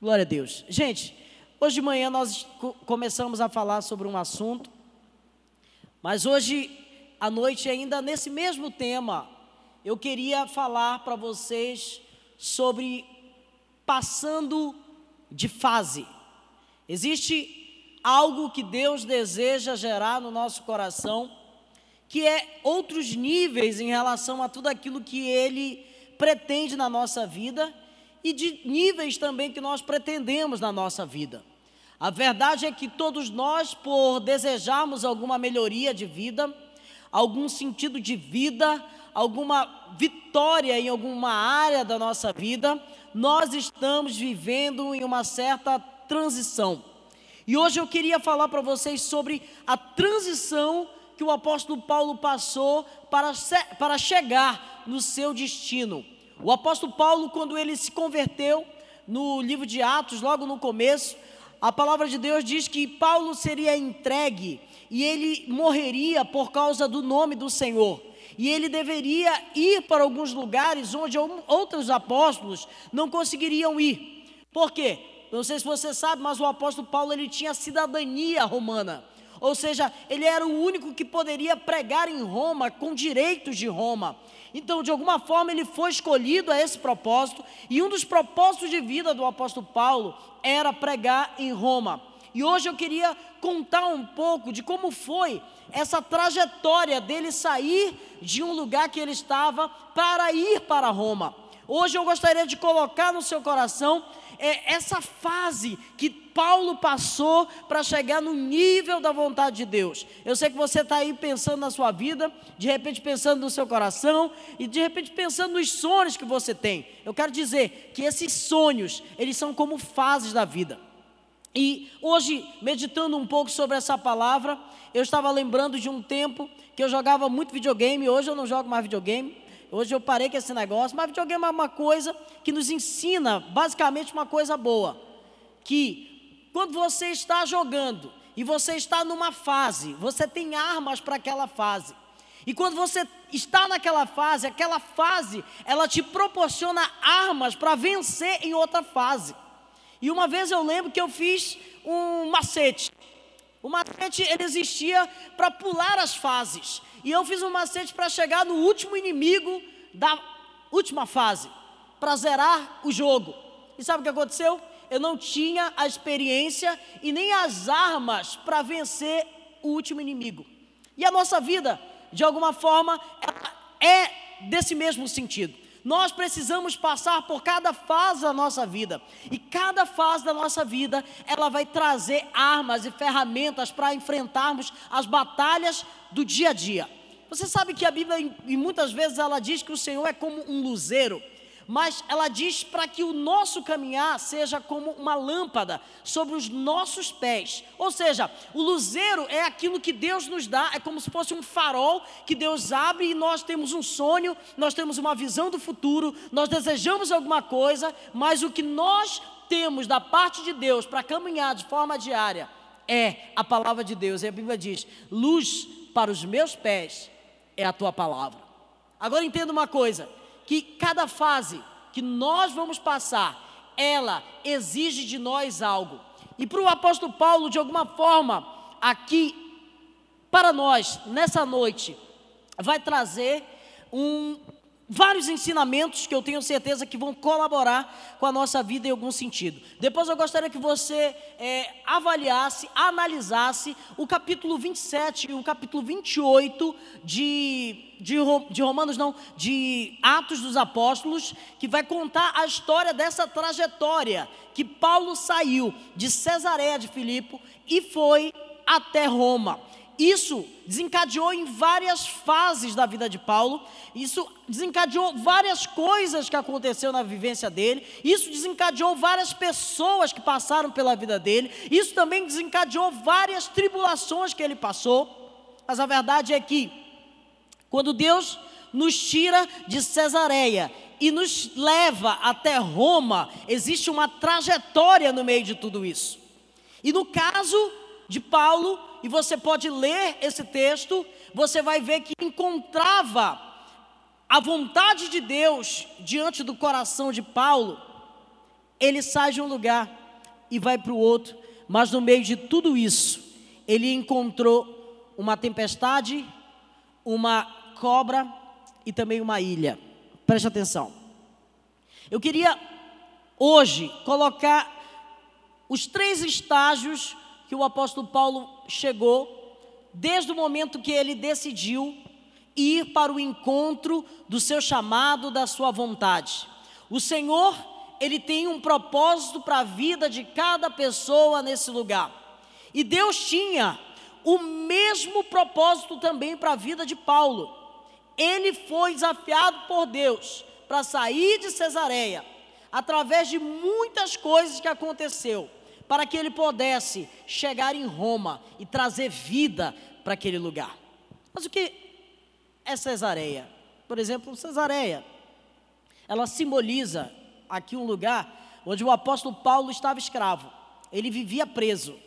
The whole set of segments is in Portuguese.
Glória a Deus. Gente, hoje de manhã nós começamos a falar sobre um assunto, mas hoje à noite, ainda nesse mesmo tema, eu queria falar para vocês sobre passando de fase. Existe algo que Deus deseja gerar no nosso coração, que é outros níveis em relação a tudo aquilo que Ele pretende na nossa vida e de níveis também que nós pretendemos na nossa vida. A verdade é que todos nós, por desejarmos alguma melhoria de vida, algum sentido de vida, alguma vitória em alguma área da nossa vida, nós estamos vivendo em uma certa transição. E hoje eu queria falar para vocês sobre a transição que o apóstolo Paulo passou para, para chegar no seu destino. O apóstolo Paulo, quando ele se converteu, no livro de Atos, logo no começo, a palavra de Deus diz que Paulo seria entregue e ele morreria por causa do nome do Senhor. E ele deveria ir para alguns lugares onde outros apóstolos não conseguiriam ir. Por quê? Não sei se você sabe, mas o apóstolo Paulo ele tinha cidadania romana. Ou seja, ele era o único que poderia pregar em Roma com direitos de Roma. Então, de alguma forma, ele foi escolhido a esse propósito, e um dos propósitos de vida do apóstolo Paulo era pregar em Roma. E hoje eu queria contar um pouco de como foi essa trajetória dele sair de um lugar que ele estava para ir para Roma. Hoje eu gostaria de colocar no seu coração é, essa fase que Paulo passou para chegar no nível da vontade de Deus. Eu sei que você está aí pensando na sua vida, de repente pensando no seu coração e de repente pensando nos sonhos que você tem. Eu quero dizer que esses sonhos, eles são como fases da vida. E hoje, meditando um pouco sobre essa palavra, eu estava lembrando de um tempo que eu jogava muito videogame, hoje eu não jogo mais videogame, Hoje eu parei com esse negócio, mas videogame é uma coisa que nos ensina basicamente uma coisa boa, que quando você está jogando e você está numa fase, você tem armas para aquela fase. E quando você está naquela fase, aquela fase, ela te proporciona armas para vencer em outra fase. E uma vez eu lembro que eu fiz um macete. O macete ele existia para pular as fases. E eu fiz um macete para chegar no último inimigo da última fase, para zerar o jogo. E sabe o que aconteceu? Eu não tinha a experiência e nem as armas para vencer o último inimigo. E a nossa vida, de alguma forma, é desse mesmo sentido. Nós precisamos passar por cada fase da nossa vida. E cada fase da nossa vida, ela vai trazer armas e ferramentas para enfrentarmos as batalhas do dia a dia. Você sabe que a Bíblia, e muitas vezes, ela diz que o Senhor é como um luzeiro, mas ela diz para que o nosso caminhar seja como uma lâmpada sobre os nossos pés. Ou seja, o luzeiro é aquilo que Deus nos dá, é como se fosse um farol que Deus abre e nós temos um sonho, nós temos uma visão do futuro, nós desejamos alguma coisa, mas o que nós temos da parte de Deus para caminhar de forma diária é a palavra de Deus. E a Bíblia diz: luz para os meus pés é a tua palavra. Agora entenda uma coisa: que cada fase que nós vamos passar, ela exige de nós algo. E para o apóstolo Paulo, de alguma forma, aqui para nós, nessa noite, vai trazer um, vários ensinamentos que eu tenho certeza que vão colaborar com a nossa vida em algum sentido. Depois eu gostaria que você é, avaliasse, analisasse o capítulo 27 e o capítulo 28 de, de, de Romanos, não, de Atos dos Apóstolos, que vai contar a história dessa trajetória que Paulo saiu de Cesareia de Filipe e foi até Roma. Isso desencadeou em várias fases da vida de Paulo, isso desencadeou várias coisas que aconteceu na vivência dele, isso desencadeou várias pessoas que passaram pela vida dele, isso também desencadeou várias tribulações que ele passou. Mas a verdade é que quando Deus nos tira de Cesareia e nos leva até Roma, existe uma trajetória no meio de tudo isso. E no caso de Paulo, e você pode ler esse texto, você vai ver que encontrava a vontade de Deus diante do coração de Paulo ele sai de um lugar e vai para o outro, mas no meio de tudo isso, ele encontrou uma tempestade, uma cobra e também uma ilha. Preste atenção. Eu queria hoje colocar os três estágios que o apóstolo Paulo chegou desde o momento que ele decidiu ir para o encontro do seu chamado, da sua vontade. O Senhor, ele tem um propósito para a vida de cada pessoa nesse lugar. E Deus tinha o mesmo propósito também para a vida de Paulo. Ele foi desafiado por Deus para sair de Cesareia, através de muitas coisas que aconteceu, para que ele pudesse chegar em Roma e trazer vida para aquele lugar. Mas o que é Cesareia? Por exemplo, Cesareia, ela simboliza aqui um lugar onde o apóstolo Paulo estava escravo. Ele vivia preso.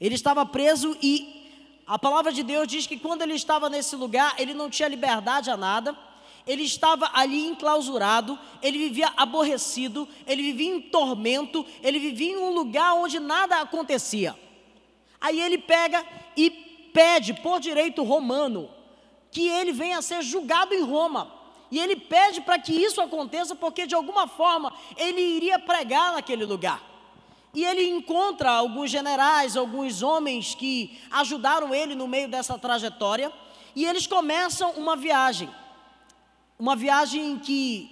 Ele estava preso e a palavra de Deus diz que quando ele estava nesse lugar, ele não tinha liberdade a nada, ele estava ali enclausurado, ele vivia aborrecido, ele vivia em tormento, ele vivia em um lugar onde nada acontecia. Aí ele pega e pede por direito romano que ele venha a ser julgado em Roma. E ele pede para que isso aconteça, porque de alguma forma ele iria pregar naquele lugar. E ele encontra alguns generais, alguns homens que ajudaram ele no meio dessa trajetória, e eles começam uma viagem. Uma viagem que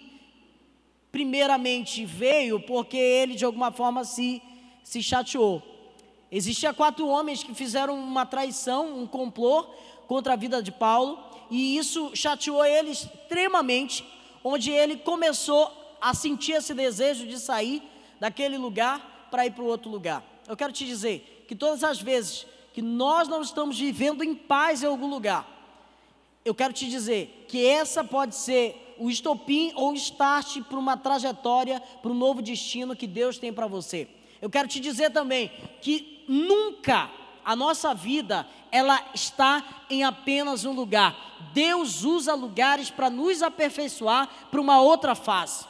primeiramente veio porque ele de alguma forma se se chateou. Existia quatro homens que fizeram uma traição, um complô contra a vida de Paulo, e isso chateou ele extremamente, onde ele começou a sentir esse desejo de sair daquele lugar para ir para o outro lugar. Eu quero te dizer que todas as vezes que nós não estamos vivendo em paz em algum lugar, eu quero te dizer que essa pode ser o estopim ou o start para uma trajetória, para um novo destino que Deus tem para você. Eu quero te dizer também que nunca a nossa vida ela está em apenas um lugar. Deus usa lugares para nos aperfeiçoar para uma outra fase.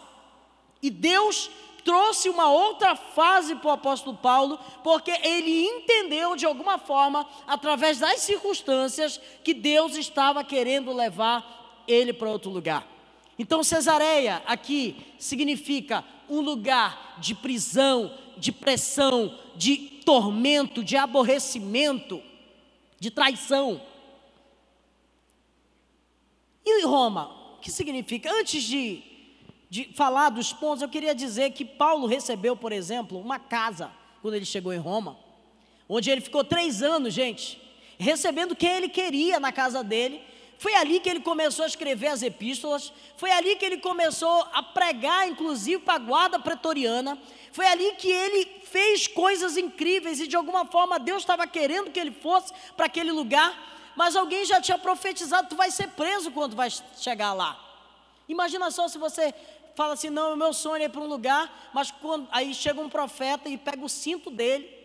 E Deus trouxe uma outra fase para o apóstolo Paulo, porque ele entendeu de alguma forma, através das circunstâncias, que Deus estava querendo levar ele para outro lugar. Então, Cesareia aqui significa um lugar de prisão, de pressão, de tormento, de aborrecimento, de traição. E Roma, o que significa? Antes de de falar dos pontos, eu queria dizer que Paulo recebeu, por exemplo, uma casa quando ele chegou em Roma, onde ele ficou três anos, gente, recebendo quem ele queria na casa dele. Foi ali que ele começou a escrever as epístolas, foi ali que ele começou a pregar, inclusive, para a guarda pretoriana, foi ali que ele fez coisas incríveis e de alguma forma Deus estava querendo que ele fosse para aquele lugar, mas alguém já tinha profetizado: tu vai ser preso quando vai chegar lá. Imagina só se você fala assim: não, o meu sonho é ir para um lugar, mas quando, aí chega um profeta e pega o cinto dele.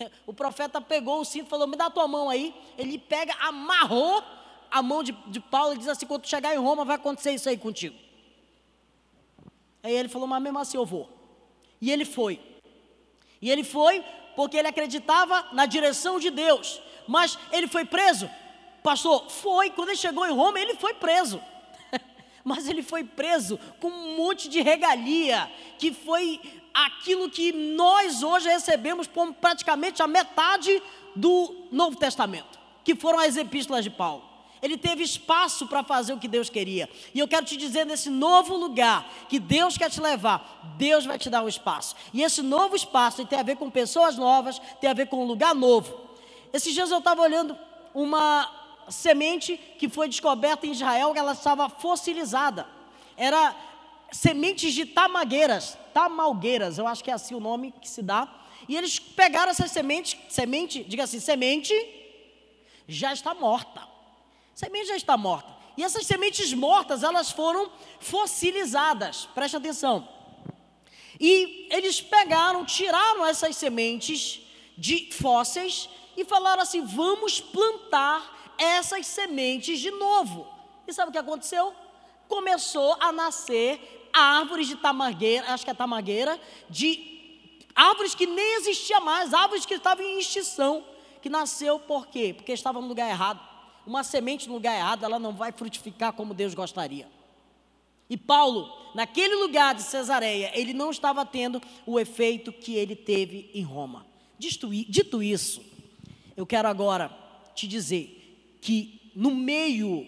O profeta pegou o cinto e falou: me dá tua mão aí. Ele pega, amarrou a mão de, de Paulo e diz assim: quando chegar em Roma, vai acontecer isso aí contigo. Aí ele falou: mas mesmo assim eu vou. E ele foi. E ele foi porque ele acreditava na direção de Deus. Mas ele foi preso? Pastor, foi. Quando ele chegou em Roma, ele foi preso mas ele foi preso com um monte de regalia, que foi aquilo que nós hoje recebemos como praticamente a metade do Novo Testamento, que foram as epístolas de Paulo. Ele teve espaço para fazer o que Deus queria. E eu quero te dizer, nesse novo lugar que Deus quer te levar, Deus vai te dar um espaço. E esse novo espaço tem a ver com pessoas novas, tem a ver com um lugar novo. Esses dias eu estava olhando uma, semente que foi descoberta em Israel, ela estava fossilizada. Era sementes de tamagueiras, tamalgueiras, eu acho que é assim o nome que se dá. E eles pegaram essas sementes, semente, diga assim, semente já está morta. Semente já está morta. E essas sementes mortas, elas foram fossilizadas. Preste atenção. E eles pegaram, tiraram essas sementes de fósseis e falaram assim: vamos plantar essas sementes de novo. E sabe o que aconteceu? Começou a nascer árvores de tamangueira, acho que é tamangueira, de árvores que nem existia mais, árvores que estavam em extinção, que nasceu por quê? Porque estava no lugar errado. Uma semente no lugar errado, ela não vai frutificar como Deus gostaria. E Paulo, naquele lugar de Cesareia, ele não estava tendo o efeito que ele teve em Roma. Dito isso, eu quero agora te dizer que no meio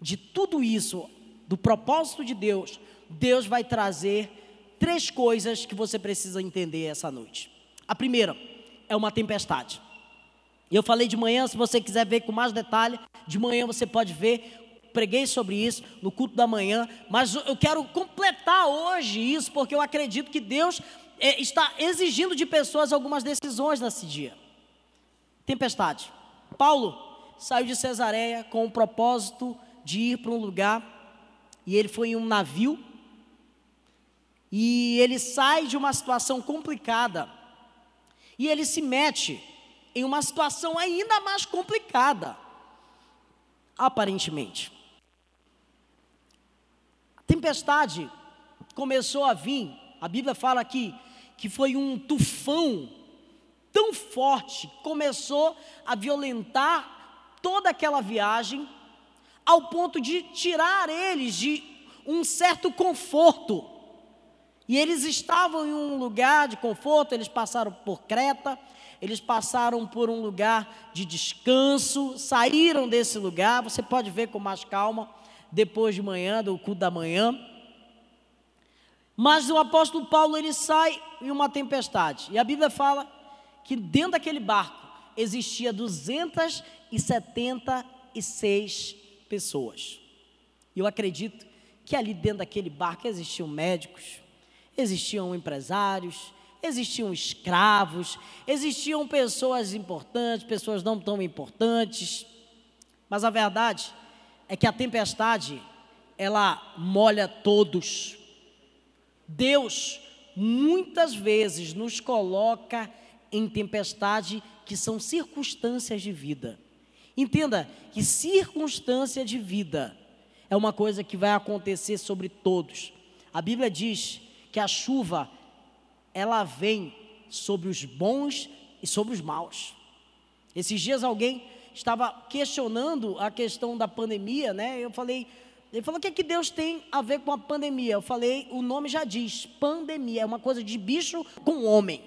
de tudo isso, do propósito de Deus, Deus vai trazer três coisas que você precisa entender essa noite. A primeira é uma tempestade. Eu falei de manhã, se você quiser ver com mais detalhe, de manhã você pode ver preguei sobre isso no culto da manhã, mas eu quero completar hoje isso, porque eu acredito que Deus é, está exigindo de pessoas algumas decisões nesse dia. Tempestade. Paulo saiu de Cesareia com o propósito de ir para um lugar, e ele foi em um navio, e ele sai de uma situação complicada, e ele se mete em uma situação ainda mais complicada, aparentemente. Tempestade começou a vir, a Bíblia fala aqui que foi um tufão tão forte, começou a violentar toda aquela viagem, ao ponto de tirar eles de um certo conforto. E eles estavam em um lugar de conforto, eles passaram por Creta, eles passaram por um lugar de descanso, saíram desse lugar, você pode ver com mais calma depois de manhã, do culto da manhã. Mas o apóstolo Paulo ele sai em uma tempestade. E a Bíblia fala que dentro daquele barco existia 276 pessoas. E eu acredito que ali dentro daquele barco existiam médicos, existiam empresários, existiam escravos, existiam pessoas importantes, pessoas não tão importantes. Mas a verdade é que a tempestade, ela molha todos. Deus, muitas vezes, nos coloca em tempestade que são circunstâncias de vida. Entenda que circunstância de vida é uma coisa que vai acontecer sobre todos. A Bíblia diz que a chuva, ela vem sobre os bons e sobre os maus. Esses dias alguém estava questionando a questão da pandemia, né? Eu falei, ele falou: o que, é que Deus tem a ver com a pandemia? Eu falei: o nome já diz, pandemia, é uma coisa de bicho com homem.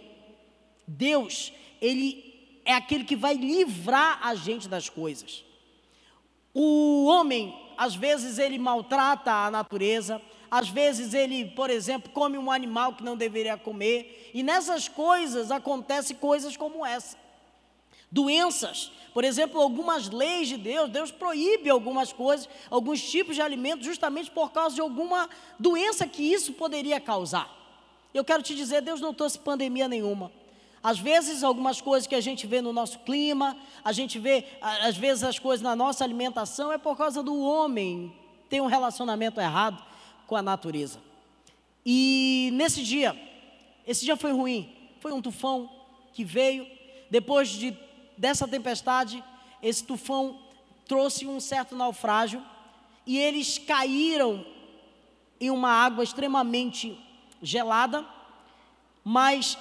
Deus, ele é aquele que vai livrar a gente das coisas. O homem, às vezes, ele maltrata a natureza, às vezes ele, por exemplo, come um animal que não deveria comer, e nessas coisas acontecem coisas como essa. Doenças, por exemplo, algumas leis de Deus, Deus proíbe algumas coisas, alguns tipos de alimentos, justamente por causa de alguma doença que isso poderia causar. Eu quero te dizer, Deus não trouxe pandemia nenhuma. Às vezes, algumas coisas que a gente vê no nosso clima, a gente vê, às vezes, as coisas na nossa alimentação, é por causa do homem ter um relacionamento errado com a natureza. E nesse dia, esse dia foi ruim, foi um tufão que veio, depois de dessa tempestade, esse tufão trouxe um certo naufrágio e eles caíram em uma água extremamente gelada, mas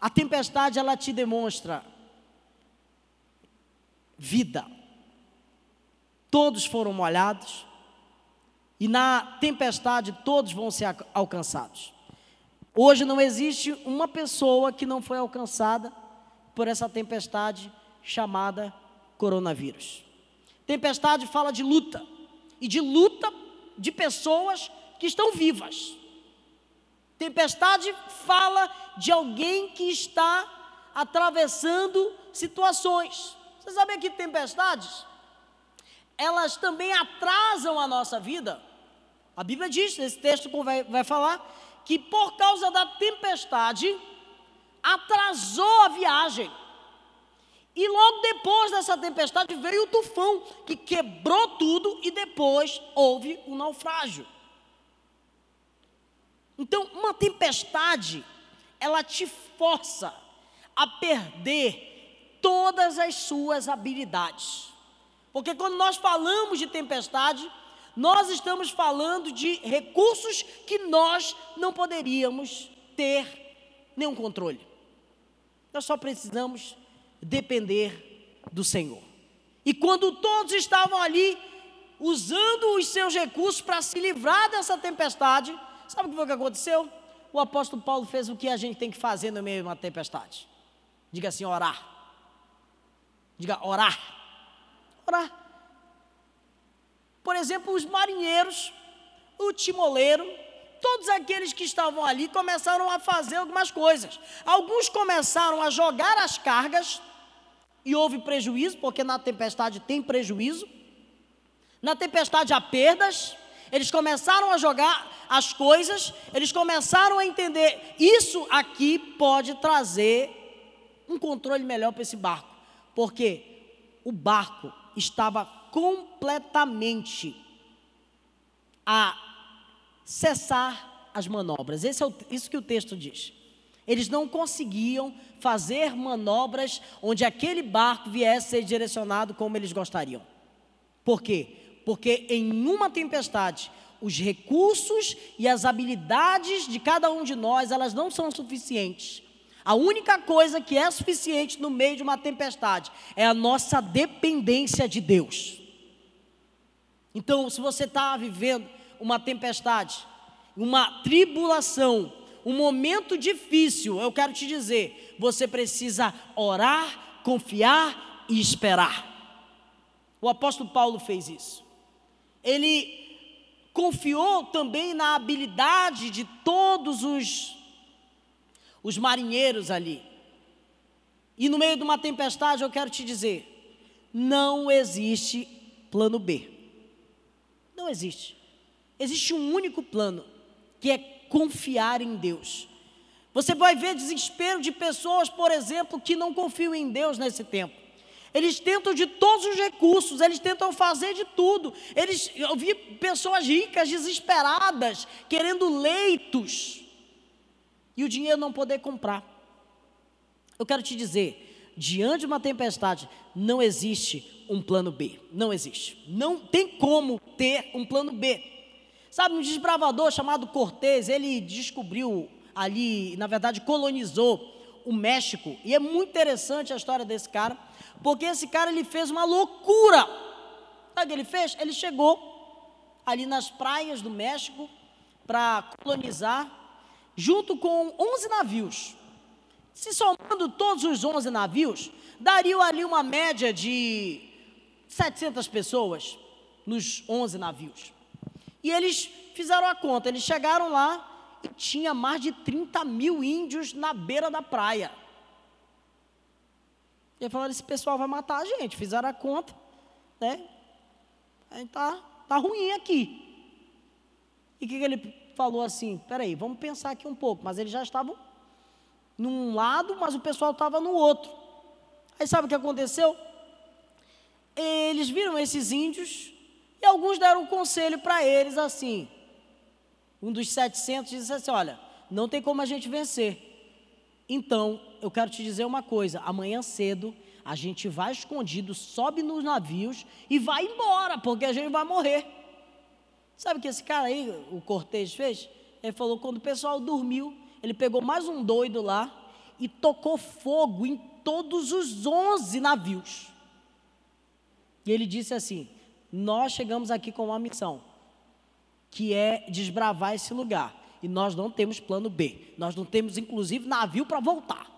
a tempestade ela te demonstra vida. Todos foram molhados e na tempestade todos vão ser alcançados. Hoje não existe uma pessoa que não foi alcançada por essa tempestade chamada coronavírus. Tempestade fala de luta, e de luta de pessoas que estão vivas. Tempestade fala de alguém que está atravessando situações. Você sabe que tempestades, elas também atrasam a nossa vida. A Bíblia diz, nesse texto vai, vai falar, que por causa da tempestade, atrasou a viagem. E logo depois dessa tempestade veio o tufão, que quebrou tudo e depois houve um naufrágio. Então, uma tempestade, ela te força a perder todas as suas habilidades. Porque quando nós falamos de tempestade, nós estamos falando de recursos que nós não poderíamos ter nenhum controle. Nós só precisamos depender do Senhor. E quando todos estavam ali usando os seus recursos para se livrar dessa tempestade, sabe o que foi que aconteceu? O apóstolo Paulo fez o que a gente tem que fazer no meio de uma tempestade. Diga assim: orar. Diga orar. Orar. Por exemplo, os marinheiros, o timoleiro, todos aqueles que estavam ali começaram a fazer algumas coisas. Alguns começaram a jogar as cargas e houve prejuízo, porque na tempestade tem prejuízo. Na tempestade há perdas. Eles começaram a jogar as coisas, eles começaram a entender, isso aqui pode trazer um controle melhor para esse barco. Porque o barco estava completamente a cessar as manobras. Esse é o, isso que o texto diz. Eles não conseguiam fazer manobras onde aquele barco viesse a ser direcionado como eles gostariam. Por quê? Porque em uma tempestade, os recursos e as habilidades de cada um de nós, elas não são suficientes. A única coisa que é suficiente no meio de uma tempestade é a nossa dependência de Deus. Então, se você está vivendo uma tempestade, uma tribulação, um momento difícil, eu quero te dizer, você precisa orar, confiar e esperar. O apóstolo Paulo fez isso. Ele confiou também na habilidade de todos os, os marinheiros ali. E no meio de uma tempestade, eu quero te dizer: não existe plano B. Não existe. Existe um único plano, que é confiar em Deus. Você vai ver desespero de pessoas, por exemplo, que não confiam em Deus nesse tempo. Eles tentam de todos os recursos, eles tentam fazer de tudo. Eles, eu vi pessoas ricas, desesperadas, querendo leitos, e o dinheiro não poder comprar. Eu quero te dizer, diante de uma tempestade, não existe um plano B. Não existe. Não tem como ter um plano B. Sabe, um desbravador chamado Cortés, ele descobriu ali, na verdade, colonizou o México. E é muito interessante a história desse cara, porque esse cara ele fez uma loucura. Sabe o que ele fez? Ele chegou ali nas praias do México para colonizar, junto com 11 navios. Se somando todos os 11 navios, daria ali uma média de 700 pessoas nos 11 navios. E eles fizeram a conta, eles chegaram lá e tinha mais de 30 mil índios na beira da praia. Ele falou: esse pessoal vai matar a gente. Fizeram a conta, né? Aí tá, tá ruim aqui. E o que, que ele falou assim? Peraí, vamos pensar aqui um pouco. Mas eles já estavam num lado, mas o pessoal estava no outro. Aí sabe o que aconteceu? eles viram esses índios e alguns deram um conselho para eles assim. Um dos 700 disse assim: Olha, não tem como a gente vencer. Então, eu quero te dizer uma coisa: amanhã cedo a gente vai escondido, sobe nos navios e vai embora, porque a gente vai morrer. Sabe o que esse cara aí, o Cortez, fez? Ele falou: quando o pessoal dormiu, ele pegou mais um doido lá e tocou fogo em todos os 11 navios. E ele disse assim: Nós chegamos aqui com uma missão, que é desbravar esse lugar. E nós não temos plano B. Nós não temos, inclusive, navio para voltar.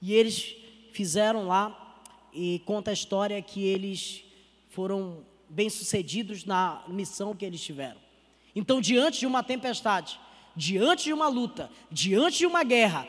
E eles fizeram lá, e conta a história que eles foram bem-sucedidos na missão que eles tiveram. Então, diante de uma tempestade, diante de uma luta, diante de uma guerra,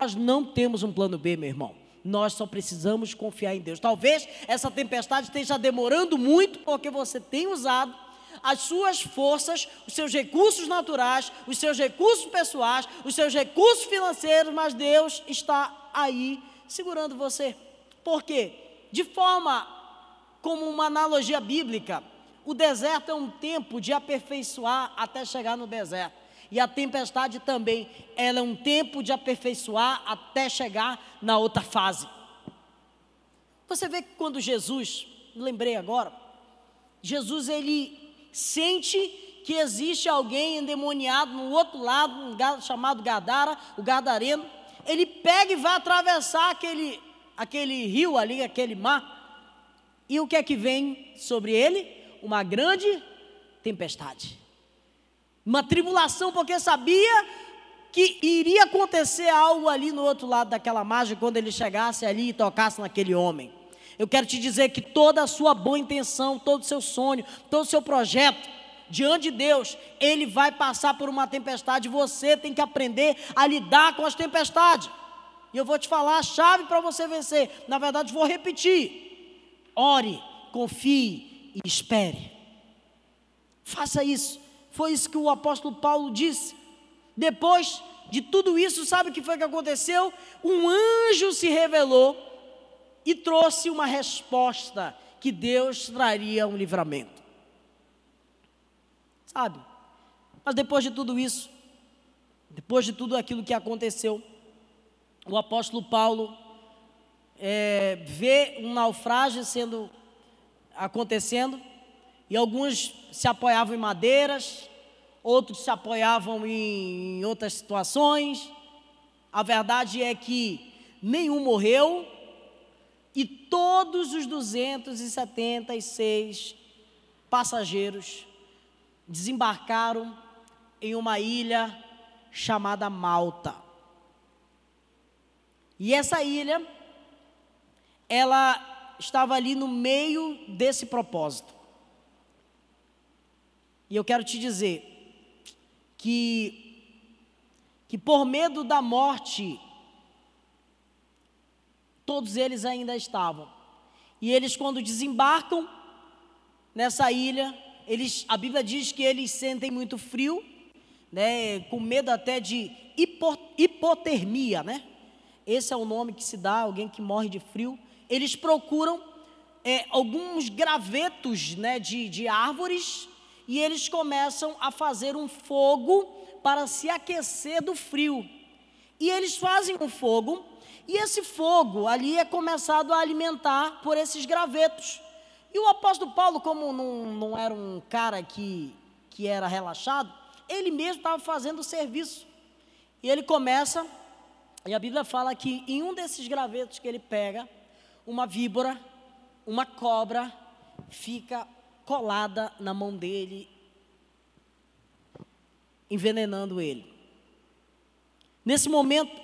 nós não temos um plano B, meu irmão. Nós só precisamos confiar em Deus. Talvez essa tempestade esteja demorando muito porque você tem usado as suas forças, os seus recursos naturais, os seus recursos pessoais, os seus recursos financeiros, mas Deus está aí segurando você. Por quê? De forma como uma analogia bíblica, o deserto é um tempo de aperfeiçoar até chegar no deserto. E a tempestade também, ela é um tempo de aperfeiçoar até chegar na outra fase. Você vê que quando Jesus, lembrei agora, Jesus ele sente que existe alguém endemoniado no outro lado, um chamado Gadara, o Gadareno, ele pega e vai atravessar aquele, aquele rio ali, aquele mar. E o que é que vem sobre ele? Uma grande tempestade. Uma tribulação, porque sabia que iria acontecer algo ali no outro lado daquela margem quando ele chegasse ali e tocasse naquele homem. Eu quero te dizer que toda a sua boa intenção, todo o seu sonho, todo o seu projeto, diante de Deus, ele vai passar por uma tempestade. Você tem que aprender a lidar com as tempestades. E eu vou te falar a chave para você vencer. Na verdade, vou repetir: ore, confie e espere. Faça isso. Foi isso que o apóstolo Paulo disse. Depois de tudo isso, sabe o que foi que aconteceu? Um anjo se revelou e trouxe uma resposta que Deus traria um livramento. Sabe? Mas depois de tudo isso, depois de tudo aquilo que aconteceu, o apóstolo Paulo é, vê um naufrágio sendo acontecendo e alguns se apoiavam em madeiras, outros se apoiavam em outras situações. A verdade é que nenhum morreu e todos os 276 passageiros desembarcaram em uma ilha chamada Malta. E essa ilha, ela estava ali no meio desse propósito. E eu quero te dizer, que que por medo da morte todos eles ainda estavam. E eles quando desembarcam nessa ilha, eles a Bíblia diz que eles sentem muito frio, né, com medo até de hipo, hipotermia, né? Esse é o nome que se dá alguém que morre de frio. Eles procuram é, alguns gravetos, né, de, de árvores e eles começam a fazer um fogo para se aquecer do frio. E eles fazem um fogo, e esse fogo ali é começado a alimentar por esses gravetos. E o apóstolo Paulo, como não, não era um cara que, que era relaxado, ele mesmo estava fazendo o serviço. E ele começa, e a Bíblia fala que em um desses gravetos que ele pega, uma víbora, uma cobra, fica colada na mão dele, envenenando ele. Nesse momento,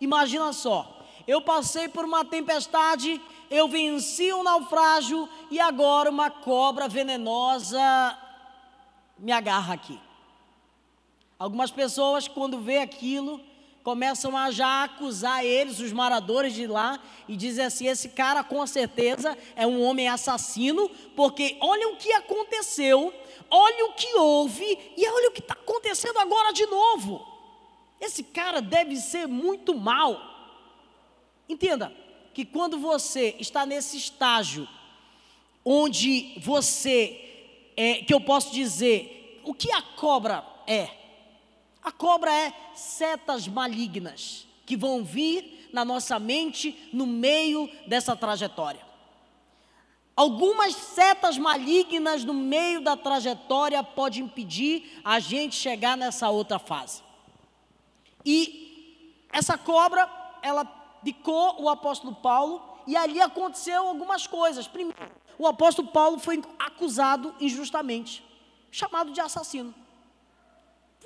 imagina só, eu passei por uma tempestade, eu venci um naufrágio e agora uma cobra venenosa me agarra aqui. Algumas pessoas, quando vê aquilo, começam a já acusar eles, os moradores de lá, e dizem assim: esse cara com certeza é um homem assassino, porque olha o que aconteceu, olha o que houve e olha o que está acontecendo agora de novo. Esse cara deve ser muito mal. Entenda que quando você está nesse estágio, onde você, é, que eu posso dizer, o que a cobra é? A cobra é setas malignas que vão vir na nossa mente no meio dessa trajetória. Algumas setas malignas no meio da trajetória podem impedir a gente chegar nessa outra fase. E essa cobra, ela picou o apóstolo Paulo e ali aconteceu algumas coisas. Primeiro, o apóstolo Paulo foi acusado injustamente, chamado de assassino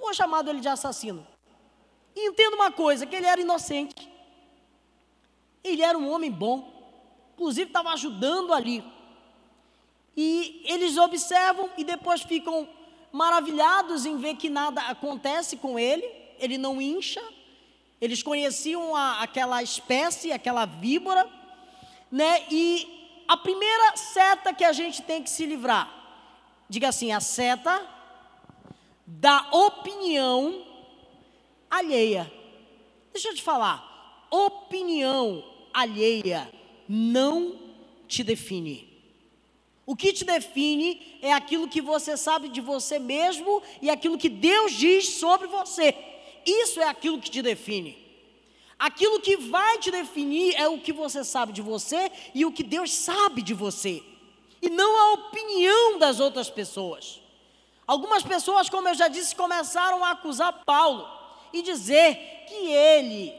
foi chamado ele de assassino. E entenda uma coisa, que ele era inocente. Ele era um homem bom. Inclusive estava ajudando ali. E eles observam e depois ficam maravilhados em ver que nada acontece com ele. Ele não incha. Eles conheciam a, aquela espécie, aquela víbora, né? E a primeira seta que a gente tem que se livrar, diga assim, a seta da opinião alheia. Deixa eu te falar, opinião alheia não te define. O que te define é aquilo que você sabe de você mesmo e aquilo que Deus diz sobre você. Isso é aquilo que te define. Aquilo que vai te definir é o que você sabe de você e o que Deus sabe de você, e não a opinião das outras pessoas. Algumas pessoas, como eu já disse, começaram a acusar Paulo e dizer que ele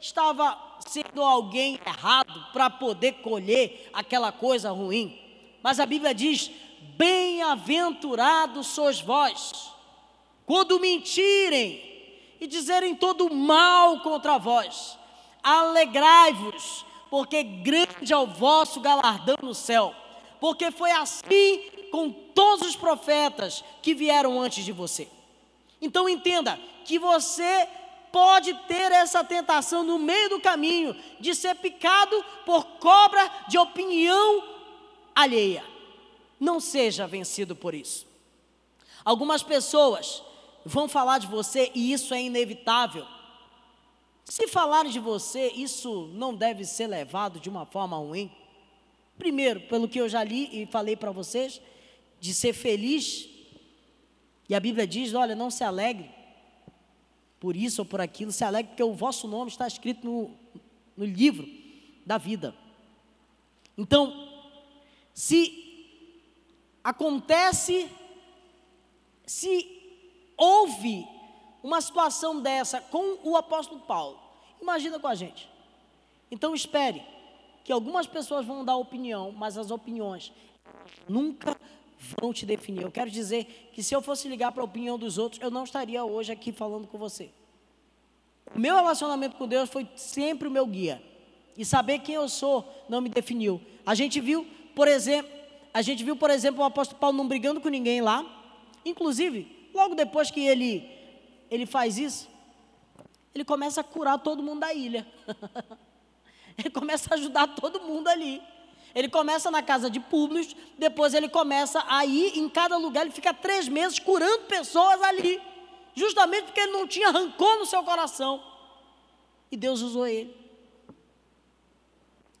estava sendo alguém errado para poder colher aquela coisa ruim. Mas a Bíblia diz: Bem-aventurados sois vós, quando mentirem e dizerem todo mal contra vós, alegrai-vos, porque grande é o vosso galardão no céu, porque foi assim com todos os profetas que vieram antes de você. Então entenda que você pode ter essa tentação no meio do caminho de ser picado por cobra de opinião alheia. Não seja vencido por isso. Algumas pessoas vão falar de você e isso é inevitável. Se falarem de você, isso não deve ser levado de uma forma ruim. Primeiro, pelo que eu já li e falei para vocês, de ser feliz. E a Bíblia diz: olha, não se alegre por isso ou por aquilo, se alegre porque o vosso nome está escrito no, no livro da vida. Então, se acontece, se houve uma situação dessa com o apóstolo Paulo, imagina com a gente. Então espere que algumas pessoas vão dar opinião, mas as opiniões nunca vão te definir. Eu quero dizer que se eu fosse ligar para a opinião dos outros, eu não estaria hoje aqui falando com você. O meu relacionamento com Deus foi sempre o meu guia. E saber quem eu sou não me definiu. A gente viu, por exemplo, a gente viu, por exemplo, o apóstolo Paulo não brigando com ninguém lá. Inclusive, logo depois que ele ele faz isso, ele começa a curar todo mundo da ilha. ele começa a ajudar todo mundo ali. Ele começa na casa de Públios, depois ele começa a ir em cada lugar, ele fica três meses curando pessoas ali, justamente porque ele não tinha rancor no seu coração. E Deus usou ele.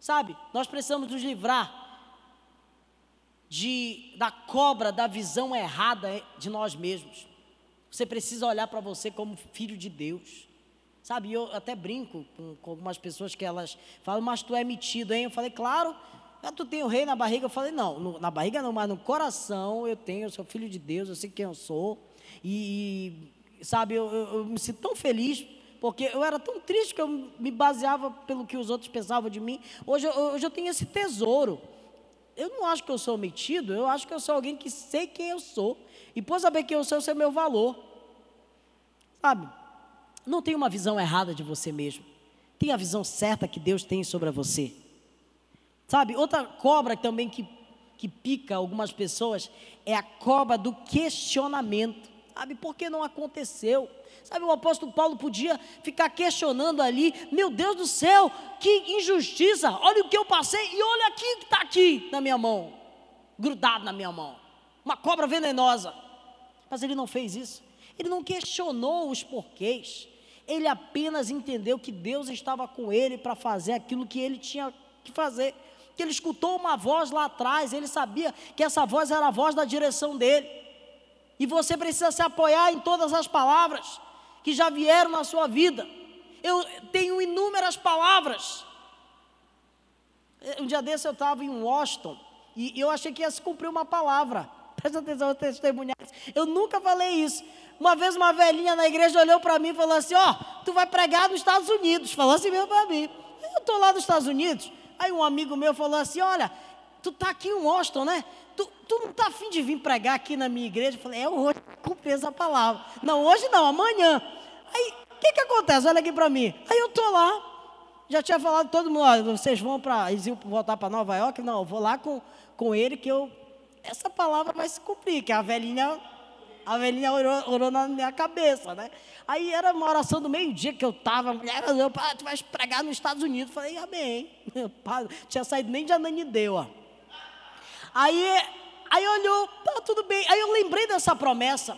Sabe, nós precisamos nos livrar de, da cobra da visão errada de nós mesmos. Você precisa olhar para você como filho de Deus. Sabe, eu até brinco com, com, algumas pessoas que elas falam, mas tu é metido, hein? Eu falei, claro, tu tem o rei na barriga? Eu falei, não, no, na barriga não, mas no coração eu tenho, eu sou filho de Deus, eu sei quem eu sou. E, sabe, eu, eu, eu me sinto tão feliz, porque eu era tão triste que eu me baseava pelo que os outros pensavam de mim. Hoje, hoje eu tenho esse tesouro. Eu não acho que eu sou metido, eu acho que eu sou alguém que sei quem eu sou. E por saber quem eu sou, eu sei o meu valor. Sabe? Não tem uma visão errada de você mesmo. Tem a visão certa que Deus tem sobre você. Sabe, outra cobra também que, que pica algumas pessoas é a cobra do questionamento. Sabe, por que não aconteceu? Sabe, o apóstolo Paulo podia ficar questionando ali: meu Deus do céu, que injustiça! Olha o que eu passei e olha aqui que está aqui na minha mão, grudado na minha mão. Uma cobra venenosa. Mas ele não fez isso. Ele não questionou os porquês. Ele apenas entendeu que Deus estava com ele para fazer aquilo que ele tinha que fazer que ele escutou uma voz lá atrás, ele sabia que essa voz era a voz da direção dele. E você precisa se apoiar em todas as palavras que já vieram na sua vida. Eu tenho inúmeras palavras. Um dia desse eu estava em Washington e eu achei que ia se cumprir uma palavra. Presta atenção, testemunhar. Eu nunca falei isso. Uma vez uma velhinha na igreja olhou para mim e falou assim: Ó, oh, tu vai pregar nos Estados Unidos. Falou assim mesmo para mim. Eu estou lá nos Estados Unidos. Aí um amigo meu falou assim: Olha, tu está aqui em Washington, né? Tu, tu não está afim de vir pregar aqui na minha igreja? Eu falei: É hoje, cumpri essa palavra. Não, hoje não, amanhã. Aí, o que, que acontece? Olha aqui para mim. Aí eu estou lá, já tinha falado todo mundo: vocês vão para. Eles iam voltar para Nova York? Não, eu vou lá com, com ele que eu. Essa palavra vai se cumprir, que a velhinha a velhinha orou, orou, na minha cabeça, né? Aí era uma oração do meio-dia que eu estava, a mulher olhou, tu vais pregar nos Estados Unidos. Falei, amém. Tinha saído nem de Ananindeua. Aí, aí olhou, tá tudo bem. Aí eu lembrei dessa promessa.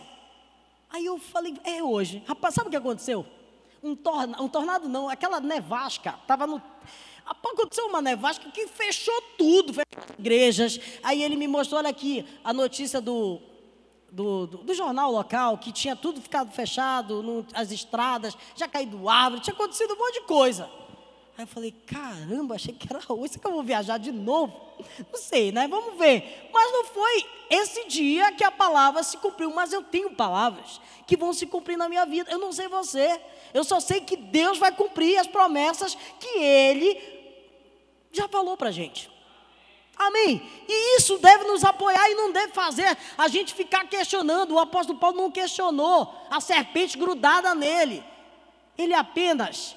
Aí eu falei, é hoje. Rapaz, sabe o que aconteceu? Um, torna, um tornado não, aquela nevasca, estava no. Aconteceu uma nevasca que fechou tudo, fechou igrejas. Aí ele me mostrou, olha aqui, a notícia do do, do, do, jornal local, que tinha tudo ficado fechado, no, as estradas, já caído árvore, tinha acontecido um monte de coisa. Aí eu falei, caramba, achei que era hoje, que eu vou viajar de novo? Não sei, né? Vamos ver. Mas não foi esse dia que a palavra se cumpriu, mas eu tenho palavras que vão se cumprir na minha vida. Eu não sei você, eu só sei que Deus vai cumprir as promessas que Ele já falou para a gente. Amém? E isso deve nos apoiar e não deve fazer a gente ficar questionando. O apóstolo Paulo não questionou a serpente grudada nele. Ele apenas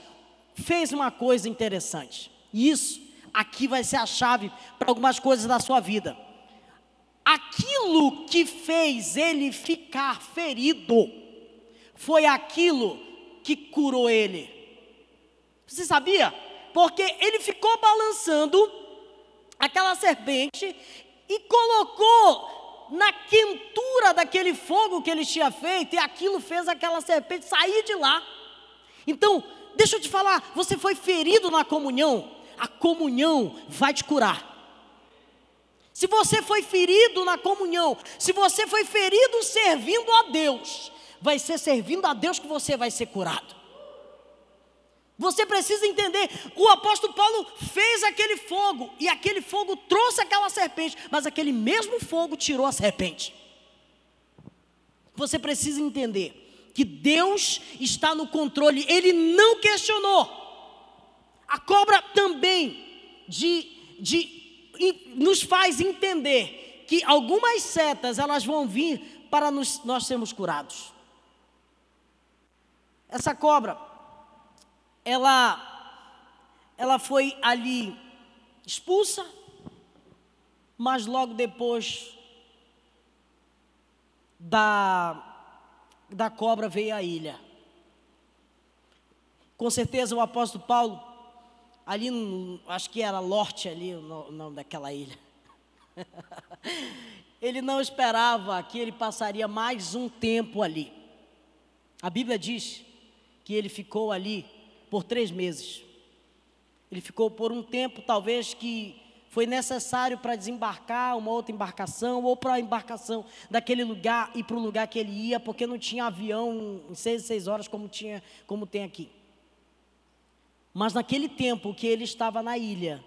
fez uma coisa interessante. E isso aqui vai ser a chave para algumas coisas da sua vida. Aquilo que fez ele ficar ferido foi aquilo que curou ele. Você sabia? Porque ele ficou balançando aquela serpente e colocou na quentura daquele fogo que ele tinha feito, e aquilo fez aquela serpente sair de lá. Então, deixa eu te falar, você foi ferido na comunhão, a comunhão vai te curar. Se você foi ferido na comunhão, se você foi ferido servindo a Deus, vai ser servindo a Deus que você vai ser curado. Você precisa entender, o apóstolo Paulo fez aquele fogo, e aquele fogo trouxe aquela serpente, mas aquele mesmo fogo tirou a serpente. Você precisa entender que Deus está no controle, ele não questionou. A cobra também de, de, nos faz entender que algumas setas elas vão vir para nos, nós sermos curados. Essa cobra, ela, ela foi ali expulsa, mas logo depois da da cobra veio a ilha. Com certeza o apóstolo Paulo, ali, acho que era Lorte ali o nome daquela ilha. ele não esperava que ele passaria mais um tempo ali. A Bíblia diz que ele ficou ali por três meses. Ele ficou por um tempo, talvez que foi necessário para desembarcar uma outra embarcação ou para a embarcação daquele lugar e para o lugar que ele ia, porque não tinha avião em seis, seis horas como, tinha, como tem aqui. Mas naquele tempo que ele estava na ilha,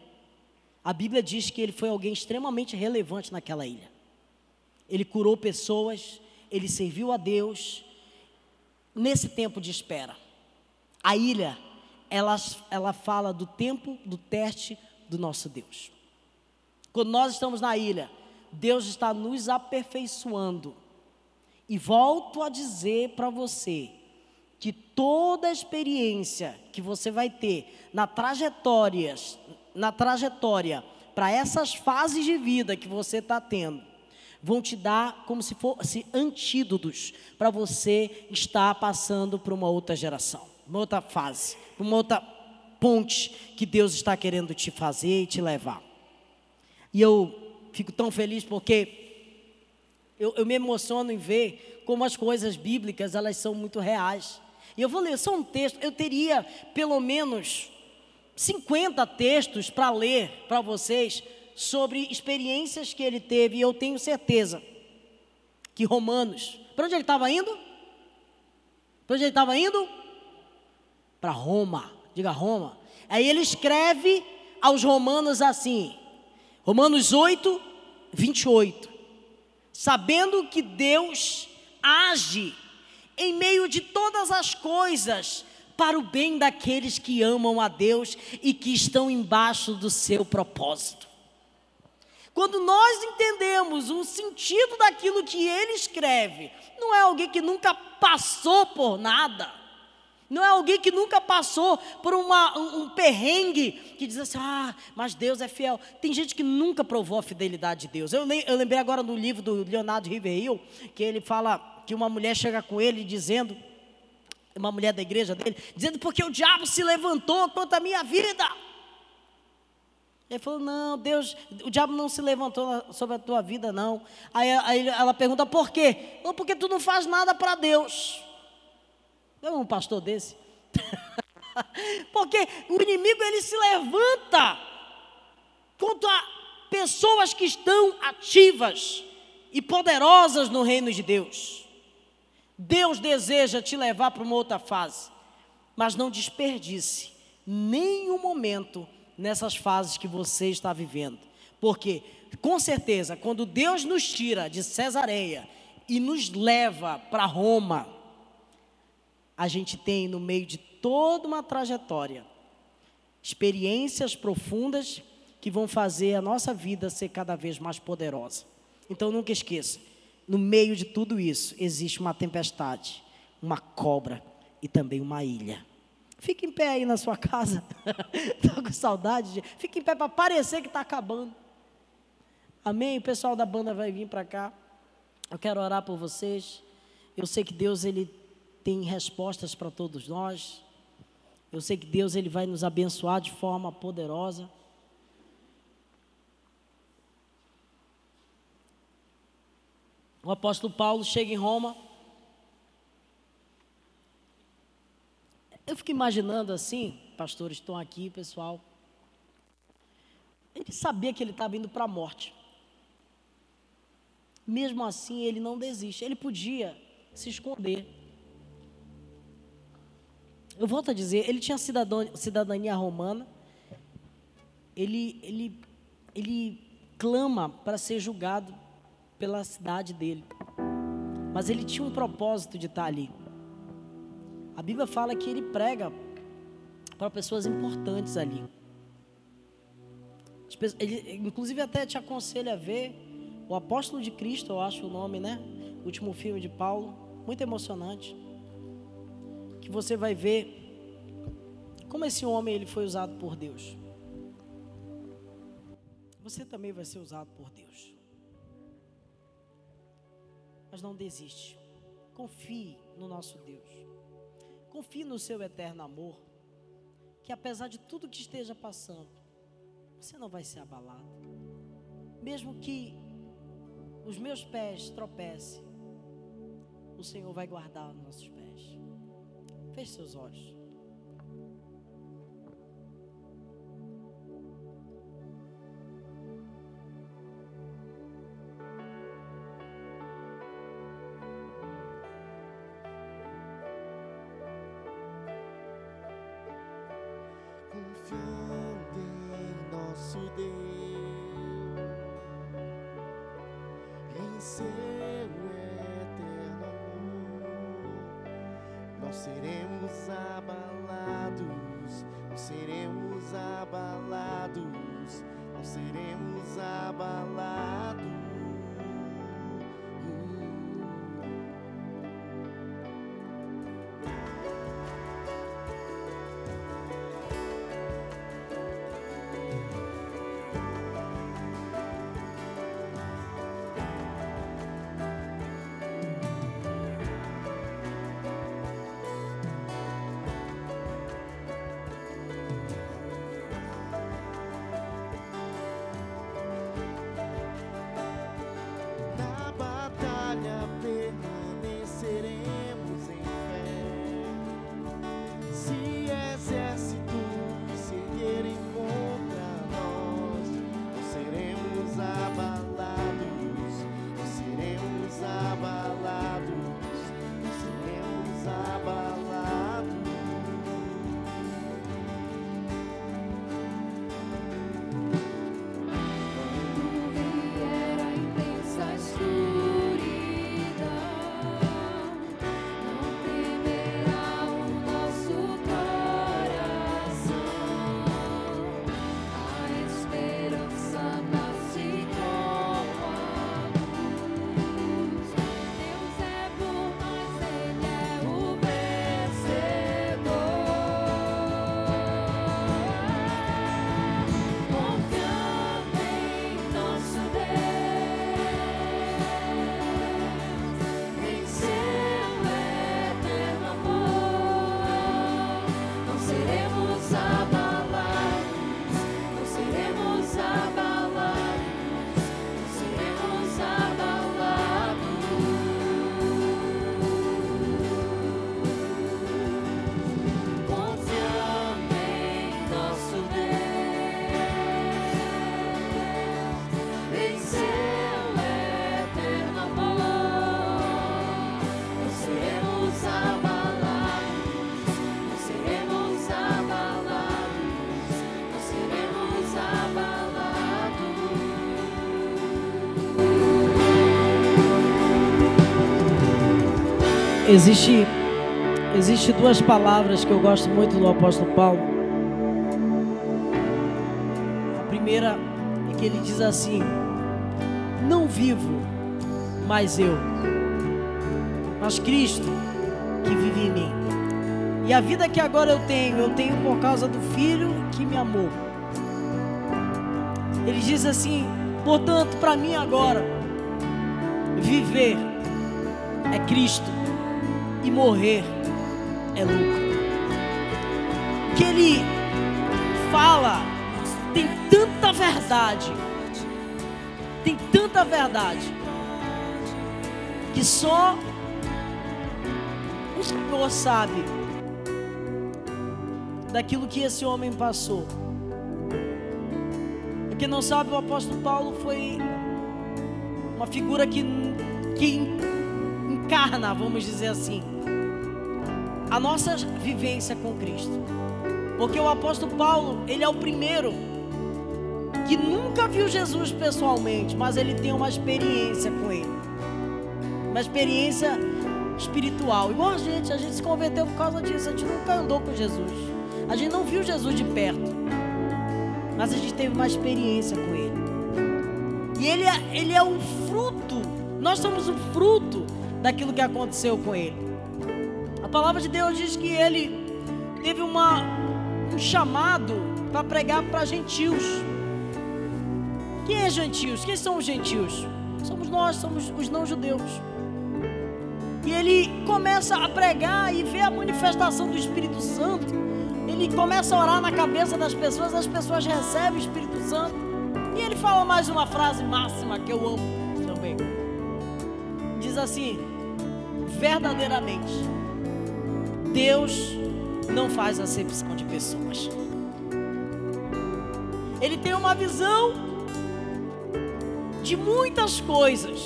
a Bíblia diz que ele foi alguém extremamente relevante naquela ilha. Ele curou pessoas, ele serviu a Deus nesse tempo de espera. A ilha, ela, ela fala do tempo do teste do nosso Deus. Quando nós estamos na ilha, Deus está nos aperfeiçoando. E volto a dizer para você que toda experiência que você vai ter na trajetória, na trajetória para essas fases de vida que você está tendo, vão te dar como se fossem antídotos para você estar passando para uma outra geração, uma outra fase, uma outra ponte que Deus está querendo te fazer e te levar. E eu fico tão feliz porque eu, eu me emociono em ver como as coisas bíblicas elas são muito reais. E eu vou ler só um texto, eu teria pelo menos 50 textos para ler para vocês sobre experiências que ele teve, e eu tenho certeza que Romanos, para onde ele estava indo? Para onde ele estava indo? Para Roma, diga Roma. Aí ele escreve aos romanos assim: Romanos 8, 28. Sabendo que Deus age em meio de todas as coisas para o bem daqueles que amam a Deus e que estão embaixo do seu propósito. Quando nós entendemos o sentido daquilo que ele escreve, não é alguém que nunca passou por nada, não é alguém que nunca passou por uma, um, um, perrengue que diz assim: ah, mas Deus é fiel. Tem gente que nunca provou a fidelidade de Deus. Eu, eu lembrei agora no livro do Leonardo Riverhill, que ele fala que uma mulher chega com ele dizendo, uma mulher da igreja dele, dizendo: porque o diabo se levantou contra a minha vida. Ele falou: Não, Deus, o diabo não se levantou sobre a tua vida, não. Aí, aí ela pergunta: Por quê? Não, porque tu não faz nada para Deus. Não é um pastor desse? Porque o inimigo ele se levanta contra pessoas que estão ativas e poderosas no reino de Deus. Deus deseja te levar para uma outra fase, mas não desperdice nenhum momento nessas fases que você está vivendo. Porque, com certeza, quando Deus nos tira de Cesareia e nos leva para Roma, a gente tem no meio de toda uma trajetória experiências profundas que vão fazer a nossa vida ser cada vez mais poderosa. Então nunca esqueça, no meio de tudo isso existe uma tempestade, uma cobra e também uma ilha. Fique em pé aí na sua casa. Estou com saudade. De... Fique em pé para parecer que está acabando. Amém? O pessoal da banda vai vir para cá. Eu quero orar por vocês. Eu sei que Deus ele tem respostas para todos nós. Eu sei que Deus ele vai nos abençoar de forma poderosa. O apóstolo Paulo chega em Roma. Eu fico imaginando assim, pastores estão aqui, pessoal. Ele sabia que ele estava indo para a morte. Mesmo assim, ele não desiste. Ele podia se esconder. Eu volto a dizer, ele tinha cidadania romana. Ele, ele, ele clama para ser julgado pela cidade dele. Mas ele tinha um propósito de estar ali. A Bíblia fala que ele prega para pessoas importantes ali. Ele, inclusive, até te aconselho a ver o Apóstolo de Cristo, eu acho o nome, né? O último filme de Paulo, muito emocionante. Que você vai ver como esse homem ele foi usado por Deus. Você também vai ser usado por Deus. Mas não desiste. Confie no nosso Deus. Confie no seu eterno amor. Que apesar de tudo que esteja passando, você não vai ser abalado. Mesmo que os meus pés tropecem, o Senhor vai guardar os nossos pés. Feche seus olhos. Existe, existe duas palavras que eu gosto muito do apóstolo Paulo. A primeira é que ele diz assim: Não vivo mais eu, mas Cristo que vive em mim. E a vida que agora eu tenho, eu tenho por causa do Filho que me amou. Ele diz assim: portanto, para mim agora, viver é Cristo e morrer é lucro. Que ele fala tem tanta verdade, tem tanta verdade, que só o Senhor sabe daquilo que esse homem passou. Porque não sabe, o apóstolo Paulo foi uma figura que, que encarna, vamos dizer assim, a nossa vivência com Cristo. Porque o apóstolo Paulo, ele é o primeiro que nunca viu Jesus pessoalmente, mas ele tem uma experiência com ele. Uma experiência espiritual. Igual a gente, a gente se converteu por causa disso. A gente nunca andou com Jesus. A gente não viu Jesus de perto. Mas a gente teve uma experiência com ele. E ele é, ele é o fruto. Nós somos o fruto daquilo que aconteceu com ele. A palavra de Deus diz que ele teve uma, um chamado para pregar para gentios. Quem é gentios? Quem são os gentios? Somos nós, somos os não-judeus. E ele começa a pregar e vê a manifestação do Espírito Santo. Ele começa a orar na cabeça das pessoas, as pessoas recebem o Espírito Santo. E ele fala mais uma frase máxima que eu amo também. Diz assim: verdadeiramente Deus não faz acepção de pessoas. Ele tem uma visão de muitas coisas.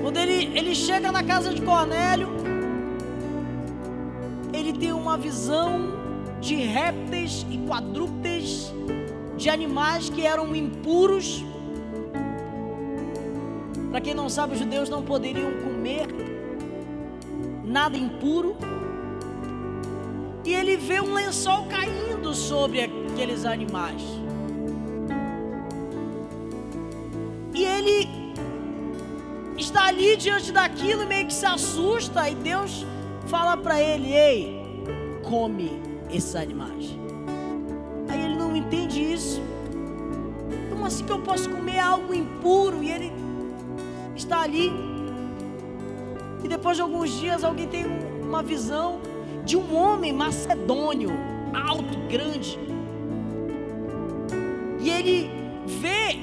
Quando ele, ele chega na casa de Cornélio, ele tem uma visão de répteis e quadrúpedes, de animais que eram impuros. Para quem não sabe, os judeus não poderiam comer nada impuro. E ele vê um lençol caindo sobre aqueles animais. E ele está ali diante daquilo, meio que se assusta, e Deus fala para ele: Ei, come esses animais. Aí ele não entende isso. Como assim que eu posso comer algo impuro? E ele está ali depois de alguns dias alguém tem uma visão de um homem macedônio, alto, grande. E ele vê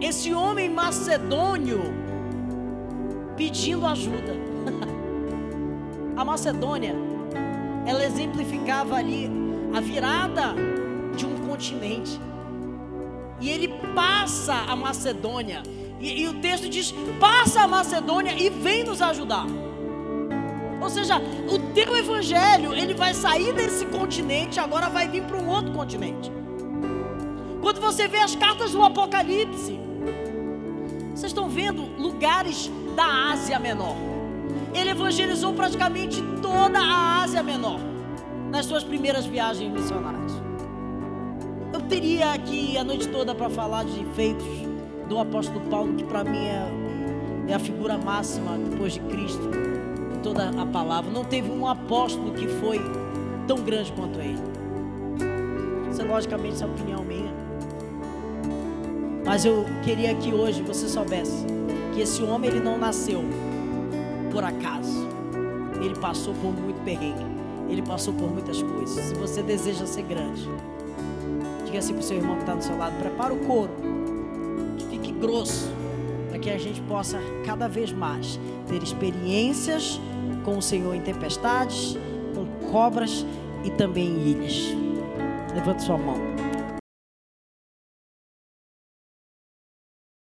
esse homem macedônio pedindo ajuda. a Macedônia, ela exemplificava ali a virada de um continente. E ele passa a Macedônia. E, e, o texto diz: passa a Macedônia e vem nos ajudar. Ou seja, o teu evangelho, ele vai sair desse continente, agora vai vir para um outro continente. Quando você vê as cartas do Apocalipse, vocês estão vendo lugares da Ásia Menor. Ele evangelizou praticamente toda a Ásia Menor nas suas primeiras viagens missionárias. Eu teria aqui a noite toda para falar de feitos do apóstolo Paulo, que para mim é, é a figura máxima depois de Cristo toda a palavra. Não teve um apóstolo que foi tão grande quanto ele. Isso é logicamente a opinião minha. Mas eu queria que hoje você soubesse que esse homem ele não nasceu por acaso. Ele passou por muito perrengue. Ele passou por muitas coisas. Se você deseja ser grande, diga assim para o seu irmão que está do seu lado: prepara o couro, fique grosso, para que a gente possa cada vez mais ter experiências com o Senhor em tempestades, com cobras e também em ilhas. Levante sua mão.